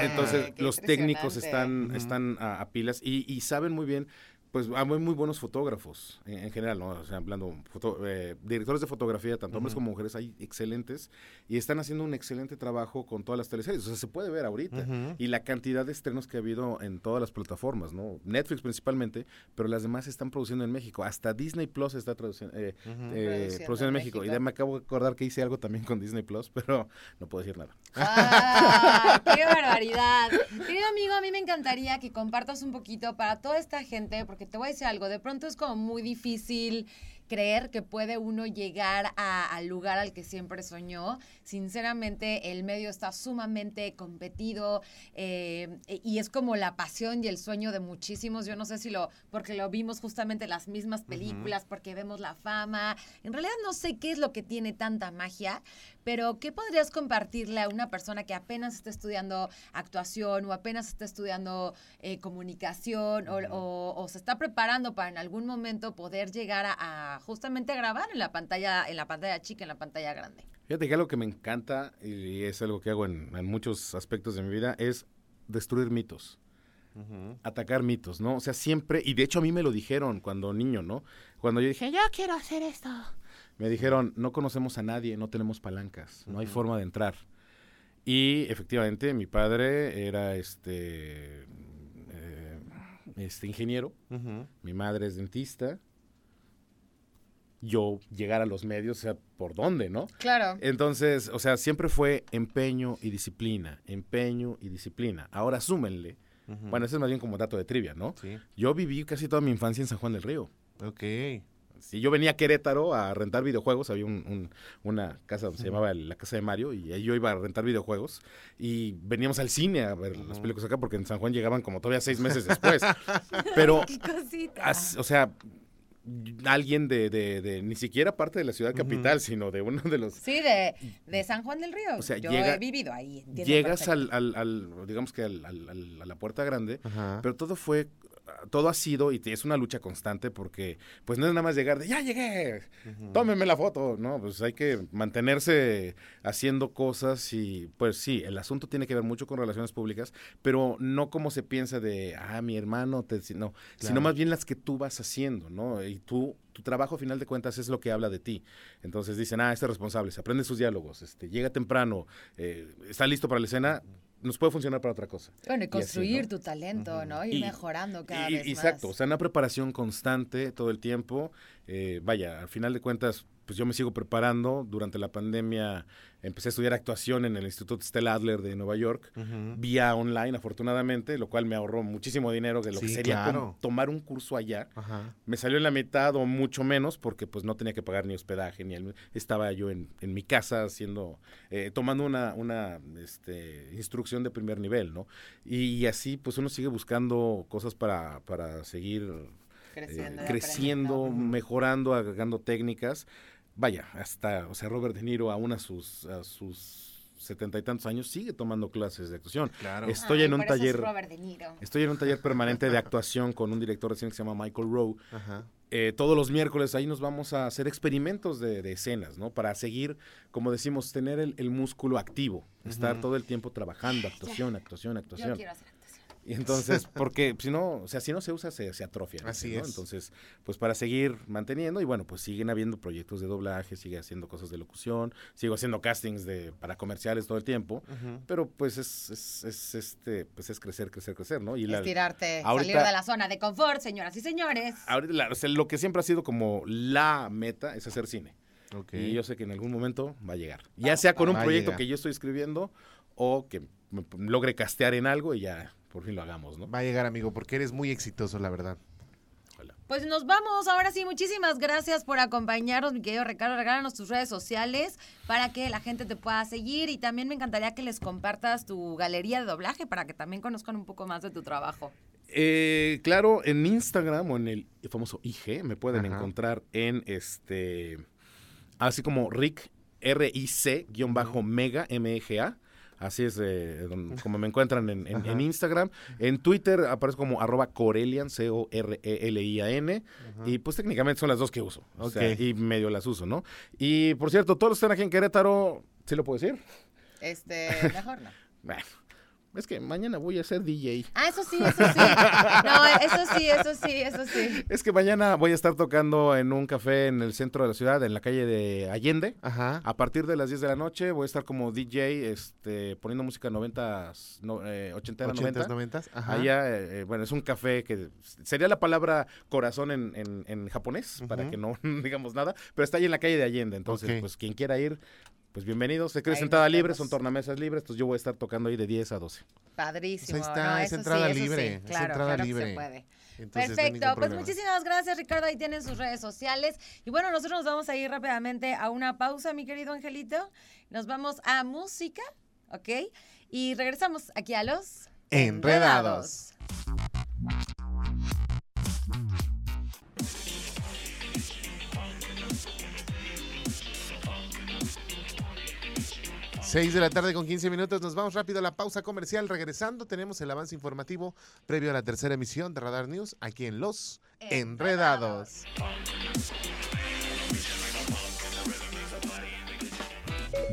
S8: Entonces,
S3: qué
S8: los técnicos están, están a, a pilas y, y saben muy bien, pues hay muy, muy buenos fotógrafos en, en general, ¿no? O sea, hablando, foto- eh, directores de fotografía, tanto hombres como mujeres, hay excelentes y están haciendo un excelente trabajo con todas las teleseries. O sea, se puede ver ahorita. Y la cantidad de estrenos que ha habido en todas las plataformas, ¿no? Netflix principalmente, pero las demás están produciendo en México. Hasta Disney Plus está traduciendo, eh, eh,
S3: Produciendo
S8: produciendo en México. Y ya me acabo de acordar que hice algo también con Disney Plus, pero no puedo decir nada.
S2: ¡Ah! ¡Qué barbaridad! Querido amigo, a mí me encantaría que compartas un poquito para toda esta gente, porque te voy a decir algo, de pronto es como muy difícil creer que puede uno llegar a- al lugar al que siempre soñó. Sinceramente, el medio está sumamente competido eh, y es como la pasión y el sueño de muchísimos. Yo no sé si lo, porque lo vimos justamente en las mismas películas, porque vemos la fama. En realidad no sé qué es lo que tiene tanta magia, pero ¿qué podrías compartirle a una persona que apenas está estudiando actuación o apenas está estudiando eh, comunicación o, o- o se está preparando para en algún momento poder llegar a, a justamente a grabar en la pantalla, en la pantalla chica, en la pantalla grande?
S8: Fíjate que algo que me encanta y es algo que hago en, en muchos aspectos de mi vida es destruir mitos,
S1: Ujú.
S8: atacar mitos, ¿no? O sea, siempre, y de hecho a mí me lo dijeron cuando niño, ¿no? Cuando yo dije, yo quiero hacer esto. Me dijeron, no conocemos a nadie, no tenemos palancas, no hay forma de entrar. Y efectivamente, mi padre era este, eh, este ingeniero, mi madre es dentista. Yo llegar a los medios, o sea, ¿por dónde, no?
S3: Claro.
S8: Entonces, o sea, siempre fue empeño y disciplina, empeño y disciplina. Ahora súmenle.
S1: Ujú.
S8: Bueno, ese es más bien como dato de trivia, ¿no?
S1: Sí.
S8: Yo viví casi toda mi infancia en San Juan del Río.
S1: Ok.
S8: Si yo venía a Querétaro a rentar videojuegos, había un- un- una casa, se llamaba la Casa de Mario, y ahí yo iba a rentar videojuegos, y veníamos al cine a ver las películas acá, porque en San Juan llegaban como todavía seis meses después. Pero,
S2: ¡Qué cosita!
S8: as- o sea, alguien de, de- de- ni siquiera parte de la ciudad capital, sino de uno de los
S3: Sí, de, de San Juan del Río.
S8: O sea,
S3: Yo
S8: llega-
S3: he vivido ahí.
S8: llegas al, al- al- digamos que al- al- al- a la puerta grande,
S1: Ajá.
S8: pero todo fue, todo ha sido y es una lucha constante porque pues no es nada más llegar de, ya llegué, tómeme la foto, no, pues hay que mantenerse haciendo cosas y pues sí, el asunto tiene que ver mucho con relaciones públicas, pero no como se piensa de, ah, mi hermano, te, no, sino más bien las que tú vas haciendo, ¿no? Y tú, tu trabajo a final de cuentas es lo que habla de ti. Entonces dicen, ah, este es responsable, se aprende sus diálogos, este, llega temprano, eh, está listo para la escena, nos puede funcionar para otra cosa.
S3: Bueno, y
S8: así,
S3: construir
S8: ¿no?
S3: tu talento. ¿no? Ir
S8: Y-
S3: mejorando cada
S8: Y-
S3: vez
S8: exacto, o sea, una preparación constante todo el tiempo. eh, vaya, al final de cuentas, pues yo me sigo preparando. Durante la pandemia empecé a estudiar actuación en el Instituto Stella Adler de Nueva York, vía online, afortunadamente, lo cual me ahorró muchísimo dinero de lo que sería
S1: claro.
S8: tomar un curso allá.
S1: Ajá.
S8: Me salió en la mitad o mucho menos porque pues no tenía que pagar ni hospedaje ni el- estaba yo en, en mi casa haciendo eh, tomando una, una este, instrucción de primer nivel, ¿no? Y, así pues uno sigue buscando cosas para, para seguir eh,
S3: Creciendo.
S8: mejorando, agregando técnicas. Vaya, hasta, o sea, Robert De Niro aún a sus a sus setenta y tantos años sigue tomando clases de actuación.
S1: Claro.
S8: Estoy
S2: Ay,
S8: en un
S2: por eso es
S8: taller
S2: Robert De Niro.
S8: Estoy en un taller permanente de actuación con un director de cine que se llama Michael Rowe.
S1: Ajá.
S8: Eh, todos los miércoles ahí nos vamos a hacer experimentos de, de escenas, ¿no? Para seguir, como decimos, tener el, el músculo activo, estar todo el tiempo trabajando, actuación, actuación,
S2: Yo
S8: actuación.
S2: quiero hacer actuación.
S8: Y entonces, porque si no, o sea, si no se usa, se, se atrofia.
S1: Así
S8: ¿no?
S1: es.
S8: Entonces, pues para seguir manteniendo, y bueno, pues siguen habiendo proyectos de doblaje, sigue haciendo cosas de locución, sigo haciendo castings de, para comerciales todo el tiempo, pero pues es, es, es, este, pues es crecer, crecer, crecer, ¿no? Y la-
S2: Estirarte,
S8: ahorita-
S2: salir de la zona de confort, señoras y señores.
S8: ahorita la- o sea, lo que siempre ha sido como la meta es hacer cine.
S1: Ok.
S8: Y yo sé que en algún momento va a llegar. Ya sea con un proyecto que yo estoy escribiendo o que me- logre castear en algo y ya por fin lo hagamos, ¿no?
S1: Va a llegar, amigo, porque eres muy exitoso, la verdad.
S2: Pues nos vamos. Ahora sí, muchísimas gracias por acompañarnos, mi querido Ricardo. Regálanos tus redes sociales para que la gente te pueda seguir. Y también me encantaría que les compartas tu galería de doblaje para que también conozcan un poco más de tu trabajo.
S8: Eh, claro, en Instagram o en el famoso IG me pueden
S1: Ajá.
S8: encontrar en este, así como Rick, R-I-C, guion bajo Mega, M-E-G-A. Así es eh, don- como me encuentran en, en- en
S1: Ajá.
S8: Instagram. En Twitter aparece como arroba Corelian, C-O-R-E-L-I-A-N. Y pues técnicamente son las dos que uso. o sea, y medio las uso, ¿no? Y por cierto, todos los que están aquí en Querétaro, ¿sí lo puedo decir?
S2: Este, mejor no.
S8: Bueno, es que mañana voy a ser DJ.
S2: Ah, eso sí, eso sí. No, eso sí, eso sí, eso sí.
S8: Es que mañana voy a estar tocando en un café en el centro de la ciudad, en la calle de Allende.
S1: Ajá.
S8: A partir de las 10 de la noche voy a estar como DJ este, poniendo música 90, no, eh, 80, 90.
S1: 80s, 90s. Ajá.
S8: Allá, eh, eh, bueno, es un café que sería la palabra corazón en, en- en japonés, para que no digamos nada, pero está ahí en la calle de Allende. Entonces, pues quien quiera ir, pues bienvenido. Se cree
S2: Ahí
S8: sentada libre, son tornamesas libres, entonces yo voy a estar tocando ahí de 10 a 12.
S2: Padrísimo.
S1: Pues ahí está,
S2: no,
S1: es
S2: eso
S1: entrada
S2: sí, eso
S1: libre,
S2: sí,
S1: es
S2: claro,
S1: entrada
S2: claro que
S1: libre.
S2: se puede.
S1: Entonces,
S2: Perfecto, pues muchísimas gracias Ricardo, ahí tienen sus redes sociales. Y bueno, nosotros nos vamos a ir rápidamente a una pausa, mi querido Angelito. Nos vamos a música, ¿ok? Y regresamos aquí a los
S1: Enredados. 6 de la tarde con 15 minutos, nos vamos rápido a la pausa comercial. Regresando, tenemos el avance informativo previo a la tercera emisión de Radar News aquí en Los Enredados.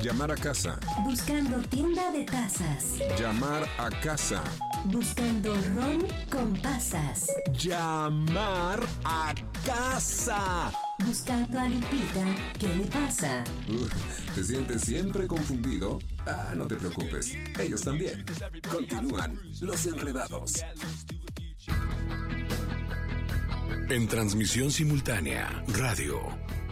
S5: Llamar a casa.
S9: Buscando tienda de tazas.
S5: Llamar a casa.
S9: Buscando ron con pasas.
S5: Llamar a casa.
S9: Buscando a Lupita. ¿Qué le pasa?
S5: Uf, ¿Te sientes siempre confundido? Ah, no te preocupes. Ellos también. Continúan los enredados.
S6: En transmisión simultánea, radio,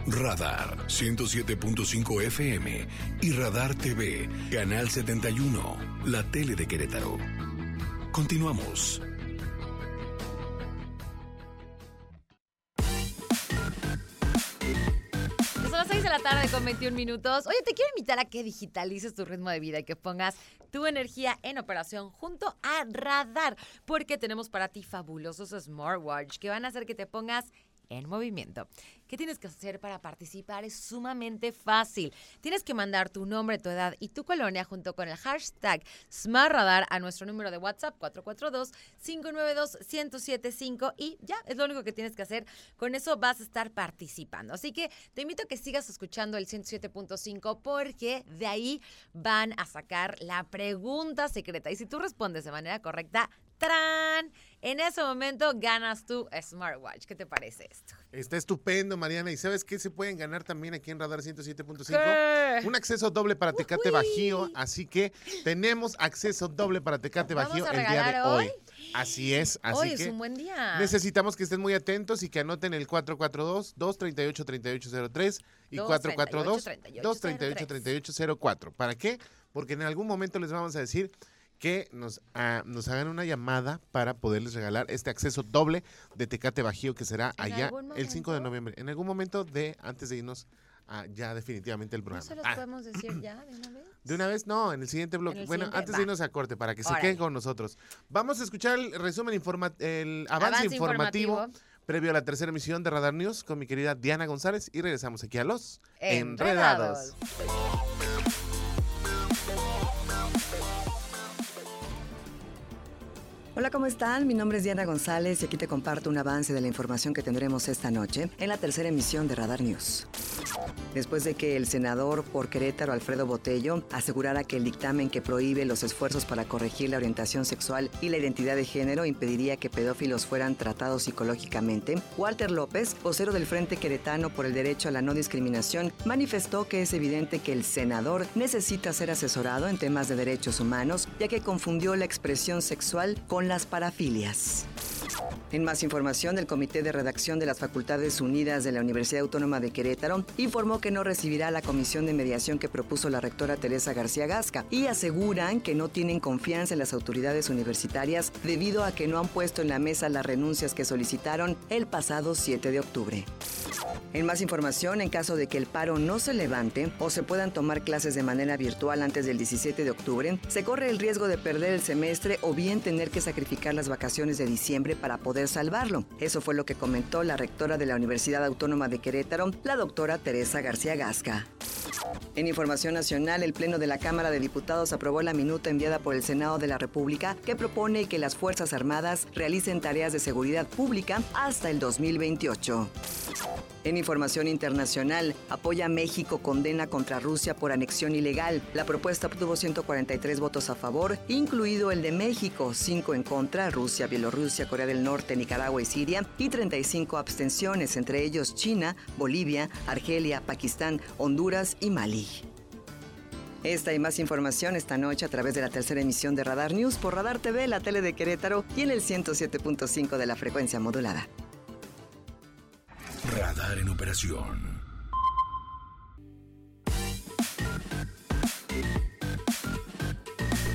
S6: Radar 107.5 FM y Radar TV, Canal 71, la tele de Querétaro. Continuamos.
S2: De la tarde con 21 minutos. Oye, te quiero invitar a que digitalices tu ritmo de vida y que pongas tu energía en operación junto a Radar, porque tenemos para ti fabulosos smartwatch que van a hacer que te pongas en movimiento. ¿Qué tienes que hacer para participar? Es sumamente fácil. Tienes que mandar tu nombre, tu edad y tu colonia junto con el hashtag SmartRadar a nuestro número de WhatsApp 442-592-1075 y ya, es lo único que tienes que hacer. Con eso vas a estar participando. Así que te invito a que sigas escuchando el 107.5 porque de ahí van a sacar la pregunta secreta. Y si tú respondes de manera correcta, En ese momento ganas tu smartwatch. ¿Qué te parece esto?
S1: Está estupendo, Mariana. ¿Y sabes qué se pueden ganar también aquí en Radar 107.5?
S2: ¿Qué?
S1: Un acceso doble para Tecate Bajío. Así que tenemos acceso doble para Tecate
S2: ¿Vamos
S1: Bajío el día de hoy.
S2: hoy?
S1: Así es. Así
S2: Hoy
S1: que
S2: es un buen día.
S1: necesitamos que estén muy atentos y que anoten el 442-238-3803 y 442-238-3804. ¿Para qué? Porque en algún momento les vamos a decir que nos, ah, nos hagan una llamada para poderles regalar este acceso doble de Tecate Bajío que será
S2: ¿En
S1: allá el 5 de noviembre. En algún momento de antes de irnos a ya definitivamente el
S2: ¿No
S1: programa.
S2: se los
S1: Ah,
S2: podemos decir ya de una vez?
S1: de una vez, no, en el siguiente
S2: En
S1: bloque.
S2: el
S1: Bueno,
S2: siguiente,
S1: antes
S2: va.
S1: de irnos a corte, para que se queden con nosotros. Vamos a escuchar el resumen, informa el avance,
S2: Avance
S1: informativo,
S2: informativo.
S1: previo a la tercera emisión de Radar News con mi querida Diana González y regresamos aquí a los
S2: Enredados.
S1: Enredados.
S10: Hola, ¿cómo están? Mi nombre es Diana González y aquí te comparto un avance de la información que tendremos esta noche en la tercera emisión de Radar News. después de que el senador por Querétaro, Alfredo Botello, asegurara que el dictamen que prohíbe los esfuerzos para corregir la orientación sexual y la identidad de género impediría que pedófilos fueran tratados psicológicamente, Walter López, vocero del Frente Queretano por el Derecho a la No Discriminación, manifestó que es evidente que el senador necesita ser asesorado en temas de derechos humanos, ya que confundió la expresión sexual con las parafilias. En más información, el Comité de Redacción de las Facultades Unidas de la Universidad Autónoma de Querétaro informó que no recibirá la comisión de mediación que propuso la rectora Teresa García Gasca y aseguran que no tienen confianza en las autoridades universitarias debido a que no han puesto en la mesa las renuncias que solicitaron el pasado 7 de octubre. En más información, en caso de que el paro no se levante o se puedan tomar clases de manera virtual antes del 17 de octubre, se corre el riesgo de perder el semestre o bien tener que sacrificar las vacaciones de diciembre para poder salvarlo. Eso fue lo que comentó la rectora de la Universidad Autónoma de Querétaro, la doctora Teresa García Gasca. En información nacional, el Pleno de la Cámara de Diputados aprobó la minuta enviada por el Senado de la República que propone que las Fuerzas Armadas realicen tareas de seguridad pública hasta el 2028. En información internacional, apoya México condena contra Rusia por anexión ilegal. La propuesta obtuvo 143 votos a favor, incluido el de México, 5 en contra, Rusia, Bielorrusia, Corea del Norte, Nicaragua y Siria, y 35 abstenciones, entre ellos China, Bolivia, Argelia, Pakistán, Honduras y Mali. Esta y más información esta noche a través de la tercera emisión de Radar News por Radar TV, la tele de Querétaro y en el 107.5 de la frecuencia modulada.
S6: En operación.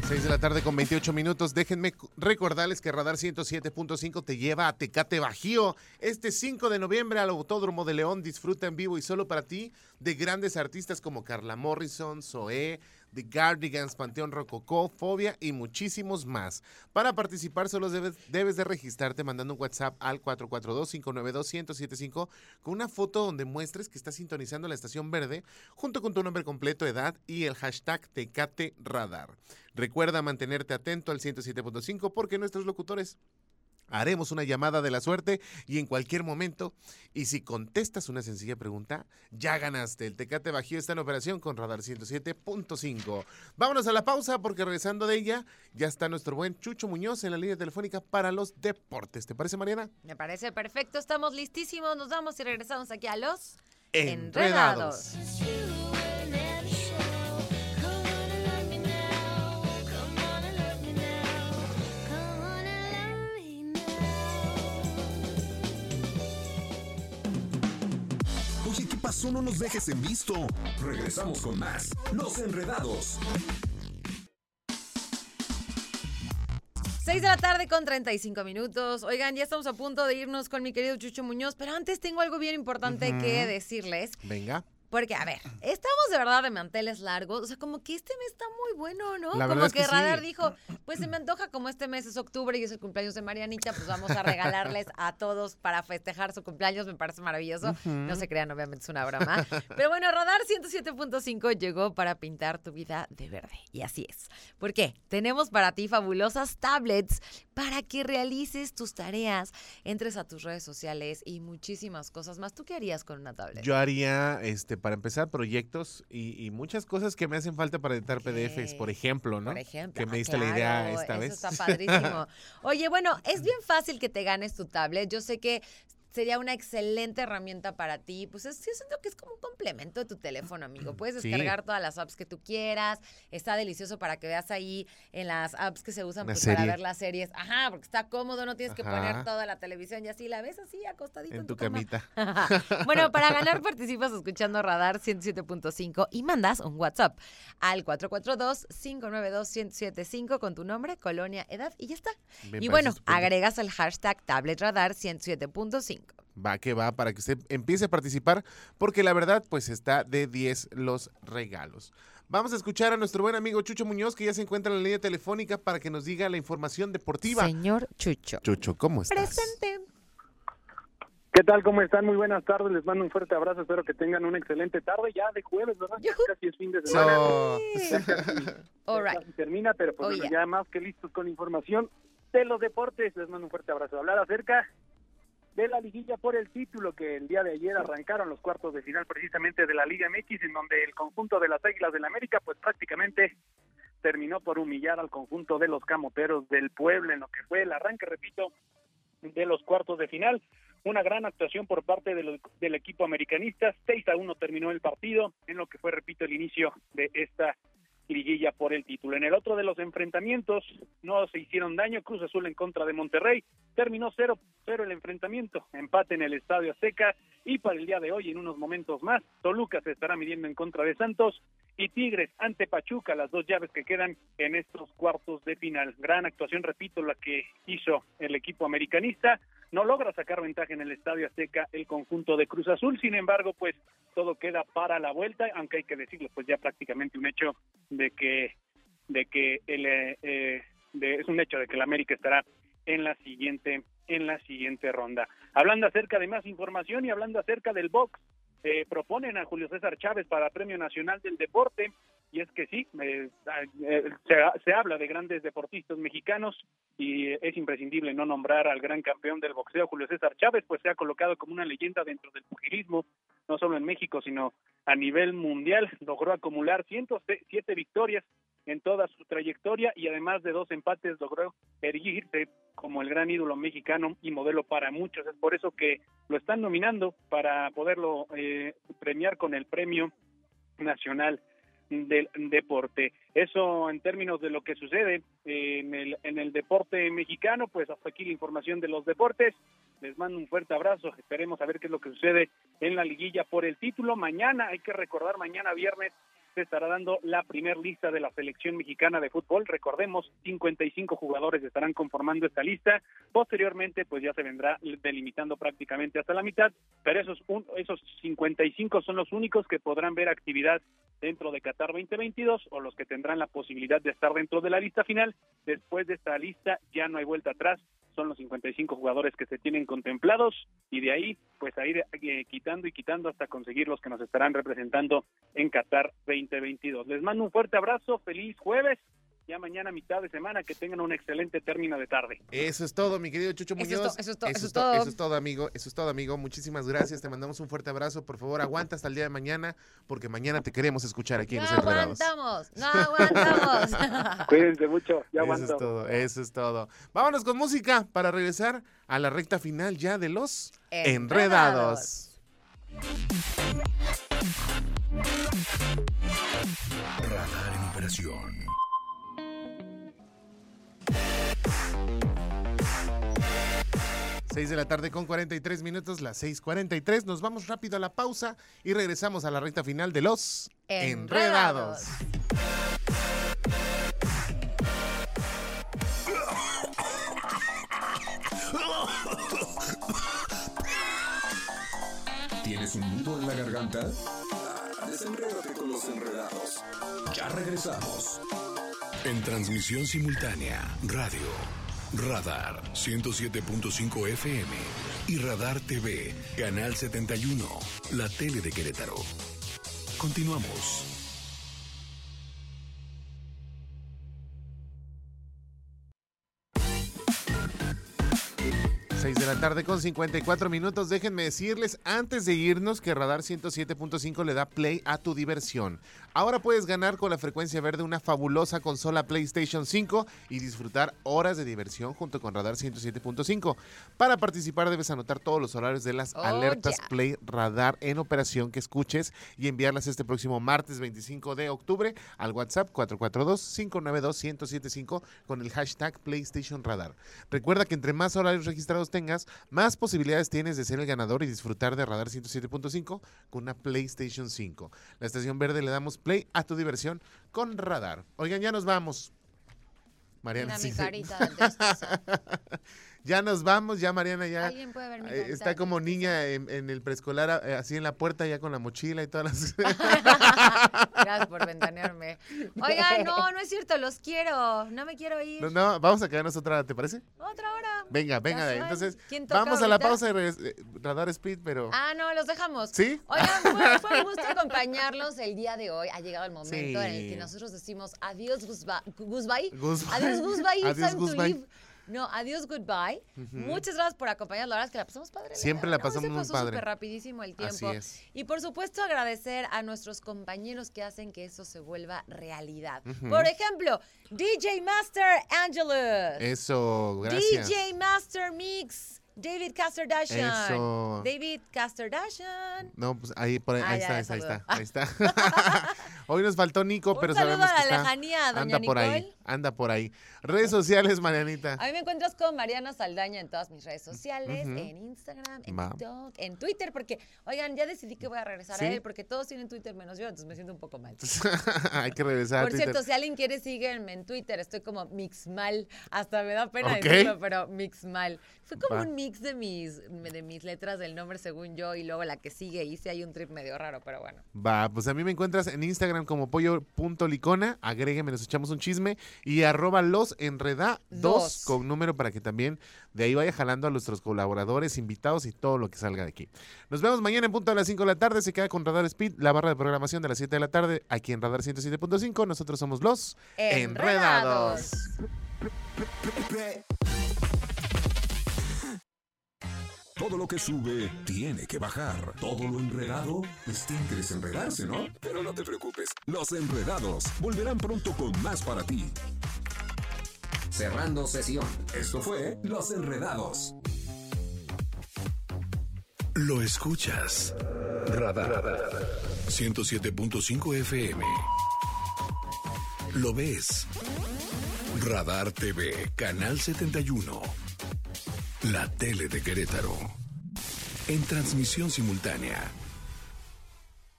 S1: Seis de la tarde con 28 minutos. Déjenme recordarles que Radar 107.5 te lleva a Tecate Bajío este 5 de noviembre al Autódromo de León. Disfruta en vivo y solo para ti de grandes artistas como Carla Morrison, Zoé, The Gardigans, Panteón Rococó, Fobia y muchísimos más. Para participar solo debes, debes de registrarte mandando un WhatsApp al 442-592-1075 con una foto donde muestres que estás sintonizando la estación verde junto con tu nombre completo, edad y el hashtag Tecate Radar. Recuerda mantenerte atento al 107.5 porque nuestros locutores haremos una llamada de la suerte y en cualquier momento, y si contestas una sencilla pregunta, ya ganaste. El Tecate Bajío está en operación con Radar 107.5. Vámonos a la pausa porque regresando de ella ya está nuestro buen Chucho Muñoz en la línea telefónica para los deportes. ¿Te parece, Mariana?
S2: Me parece perfecto, estamos listísimos, nos vamos y regresamos aquí a los
S1: Enredados.
S5: Oye, pasó? No nos dejes en visto. Regresamos con más. Los enredados.
S2: 6 de la tarde con 35 minutos. Oigan, ya estamos a punto de irnos con mi querido Chucho Muñoz, pero antes tengo algo bien importante que decirles.
S1: Venga.
S2: Porque, a ver, estamos de verdad de manteles largos. O sea, como que este mes está muy bueno, ¿no?
S1: La
S2: como
S1: es
S2: que,
S1: que sí.
S2: Radar dijo, pues se me antoja como este mes es octubre y es el cumpleaños de Marianita, pues vamos a regalarles a todos para festejar su cumpleaños. Me parece maravilloso. No se crean, obviamente es una broma. Pero bueno, Radar 107.5 llegó para pintar tu vida de verde. Y así es. ¿Por qué? Tenemos para ti fabulosas tablets para que realices tus tareas, entres a tus redes sociales y muchísimas cosas más. ¿Tú qué harías con una tablet?
S1: Yo haría, este, para empezar, proyectos y, y muchas cosas que me hacen falta para editar PDFs, por ejemplo, ¿no?
S2: Por ejemplo.
S1: Que me
S2: ah,
S1: diste la idea esta
S2: eso
S1: vez.
S2: está padrísimo. Oye, bueno, es bien fácil que te ganes tu tablet. Yo sé que sería una excelente herramienta para ti. Pues es, yo siento que es como un complemento de tu teléfono, amigo. Puedes
S1: Sí.
S2: descargar todas las apps que tú quieras. Está delicioso para que veas ahí en las apps que se usan pues, para ver las series. Ajá, porque está cómodo, no tienes que poner toda la televisión y así la ves así acostadito en,
S1: En tu
S2: cama.
S1: camita.
S2: bueno, para ganar participas escuchando Radar 107.5 y mandas un WhatsApp al 442-592-1075 con tu nombre, colonia, edad y ya está.
S1: Me
S2: y bueno, agregas el hashtag tabletradar 107.5.
S1: Va que va para que usted empiece a participar, porque la verdad, pues está de 10 los regalos. Vamos a escuchar a nuestro buen amigo Chucho Muñoz, que ya se encuentra en la línea telefónica para que nos diga la información deportiva.
S2: Señor Chucho.
S1: Chucho, ¿cómo estás?
S2: Presente.
S11: ¿Qué tal? ¿Cómo están? Muy buenas tardes. Les mando un fuerte abrazo. Espero que tengan una excelente tarde ya de jueves, ¿verdad? Ya casi es fin de semana.
S1: So-
S11: Ya casi-
S2: All
S11: ya
S2: right.
S11: casi termina, pero pues
S2: Oh,
S11: bueno,
S2: yeah.
S11: ya más que listos con información de los deportes. Les mando un fuerte abrazo. Hablar acerca de la liguilla por el título que el día de ayer arrancaron los cuartos de final precisamente de la Liga MX en donde el conjunto de las Águilas del América pues prácticamente terminó por humillar al conjunto de los Camoteros del Pueblo en lo que fue el arranque, repito, de los cuartos de final. Una gran actuación por parte del, del equipo americanista. 6 a 1 terminó el partido en lo que fue, repito, el inicio de esta liguilla por el título. En el otro de los enfrentamientos no se hicieron daño. Cruz Azul en contra de Monterrey. Terminó 0-0 el enfrentamiento. Empate en el Estadio Azteca. Y para el día de hoy, en unos momentos más, Toluca se estará midiendo en contra de Santos y Tigres ante Pachuca, las dos llaves que quedan en estos cuartos de final. Gran actuación, repito, la que hizo el equipo americanista. No logra sacar ventaja en el Estadio Azteca el conjunto de Cruz Azul, sin embargo, pues todo queda para la vuelta, aunque hay que decirlo, pues ya prácticamente un hecho de que de que el, eh, eh, de- es un hecho de que el América estará en la siguiente en la siguiente ronda. Hablando acerca de más información y hablando acerca del box, eh, proponen a Julio César Chávez para Premio Nacional del Deporte y es que sí, eh, se, habla de grandes deportistas mexicanos y es imprescindible no nombrar al gran campeón del boxeo Julio César Chávez, pues se ha colocado como una leyenda dentro del pugilismo, no solo en México, sino a nivel mundial. Logró acumular 107 victorias en toda su trayectoria y además de dos empates logró erigirse como el gran ídolo mexicano y modelo para muchos. Es por eso que lo están nominando para poderlo eh, premiar con el Premio Nacional del Deporte. Eso en términos de lo que sucede en el, en el deporte mexicano, pues hasta aquí la información de los deportes. Les mando un fuerte abrazo. Esperemos a ver qué es lo que sucede en la liguilla por el título. Mañana, hay que recordar, mañana viernes se estará dando la primer lista de la selección mexicana de fútbol. Recordemos, 55 jugadores estarán conformando esta lista. Posteriormente, pues ya se vendrá delimitando prácticamente hasta la mitad, pero esos, un- esos 55 son los únicos que podrán ver actividad dentro de Qatar 2022 o los que tendrán la posibilidad de estar dentro de la lista final. Después de esta lista ya no hay vuelta atrás, son los 55 jugadores que se tienen contemplados y de ahí pues a ir eh, quitando y quitando hasta conseguir los que nos estarán representando en Qatar 2022. Les mando un fuerte abrazo, feliz jueves, ya mañana mitad de semana, que tengan un excelente término de tarde.
S1: Eso es todo, mi querido Chucho
S2: Eso es
S1: Muñoz.
S2: to- eso es to- eso es
S1: to-
S2: todo.
S1: eso es todo, amigo. Eso es todo, amigo. Muchísimas gracias. Te mandamos un fuerte abrazo. Por favor, aguanta hasta el día de mañana, porque mañana te queremos escuchar aquí en
S2: No
S1: Los Enredados.
S2: aguantamos, no aguantamos.
S11: Cuídense mucho, ya
S1: Eso
S11: aguanto.
S1: es todo, eso es todo. Vámonos con música para regresar a la recta final ya de los
S2: Enredados.
S1: enredados.
S6: Radar en operación.
S1: Seis de la tarde con 43 minutos, las 6:43. Nos vamos rápido a la pausa y regresamos a la recta final de los
S2: Enredados.
S5: ¿Tienes un nudo en la garganta? Desenrédate con los enredados. Ya regresamos.
S6: En transmisión simultánea, radio, Radar 107.5 FM y Radar TV, Canal 71, la tele de Querétaro. Continuamos.
S1: 6 de la tarde con 54 minutos. Déjenme decirles antes de irnos que Radar 107.5 le da play a tu diversión. Ahora puedes ganar con la frecuencia verde una fabulosa consola PlayStation 5 y disfrutar horas de diversión junto con Radar 107.5. Para participar debes anotar todos los horarios de las
S2: Oh,
S1: alertas. Play Radar en operación que escuches y enviarlas este próximo martes 25 de octubre al WhatsApp 442-592-1075 con el hashtag PlayStation Radar. Recuerda que entre más horarios registrados tengas, más posibilidades tienes de ser el ganador y disfrutar de Radar 107.5 con una PlayStation 5. La estación verde le damos play a tu diversión con Radar. Oigan, ya nos vamos. Mariana,
S2: Mira mi carita.
S1: ya nos vamos, ya Mariana ya
S2: Alguien puede ver mi
S1: eh, está
S2: de
S1: como niña en, en el preescolar, eh, así en la puerta ya con la mochila y todas las...
S2: Gracias por ventanearme. Oigan, no, no es cierto, los quiero. No me quiero ir.
S1: no, no, vamos a quedarnos otra, ¿te parece?
S2: Otra hora.
S1: Venga, venga, entonces
S2: ¿Quién toca
S1: vamos a la pausa regres- eh, Radar Speed, pero...
S2: Ah, no, los dejamos.
S1: ¿Sí?
S2: Oigan, fue, fue un gusto acompañarlos el día de hoy. Ha llegado el momento en el que nosotros decimos adiós, goodbye. goodbye.
S1: Goodbye.
S2: Adiós, goodbye.
S1: Adiós,
S2: time to. No, adiós, goodbye. Muchas gracias por acompañarnos. La verdad es que la pasamos padre.
S1: Siempre la
S2: ¿no? Se
S1: pasamos muy padre.
S2: súper rapidísimo el tiempo.
S1: Así es.
S2: Y por supuesto agradecer a nuestros compañeros que hacen que eso se vuelva realidad. Por ejemplo, DJ Master Angelus.
S1: Eso, gracias.
S2: DJ Master Mix. David Casterdashian.
S1: Eso.
S2: David Casterdashian.
S1: No, pues ahí, por ahí,
S2: Ah,
S1: ahí
S2: ya,
S1: está, ahí está, ahí está. Hoy nos faltó Nico,
S2: Un
S1: pero sabemos
S2: a
S1: que está,
S2: doña
S1: anda por ahí. Anda por ahí. Redes sociales, Marianita.
S2: A mí me encuentras con Mariana Saldaña en todas mis redes sociales, en Instagram, en. TikTok, en Twitter, porque, oigan, ya decidí que voy a regresar
S1: ¿Sí?
S2: a él, porque todos tienen Twitter menos yo, entonces me siento un poco mal.
S1: Hay que regresar a
S2: Por
S1: Twitter.
S2: cierto, si alguien quiere, síguenme en Twitter. Estoy como Mixmal. Hasta me da pena decirlo, pero Mixmal. Fue como
S1: Va.
S2: un mix de mis, de mis letras del nombre según yo y luego la que sigue. Hice ahí un trip medio raro, pero bueno.
S1: Va, pues a mí me encuentras en Instagram como pollo.licona, agrégueme, nos echamos un chisme y arroba los enreda
S2: Dos.
S1: dos con número para que también de ahí vaya jalando a nuestros colaboradores, invitados y todo lo que salga de aquí. Nos vemos mañana en punto a las 5 de la tarde, se queda con Radar Speed, la barra de programación de las 7 de la tarde, aquí en Radar 107.5, nosotros somos los
S2: Enredados.
S5: Todo lo que sube tiene que bajar. Todo lo enredado, pues tiene que desenredarse, ¿no? Pero no te preocupes, los enredados volverán pronto con más para ti.
S4: Cerrando sesión.
S5: Esto fue Los Enredados.
S6: Lo escuchas. Radar. 107.5 FM. Lo ves. Radar TV, Canal 71. La tele de Querétaro. En transmisión simultánea.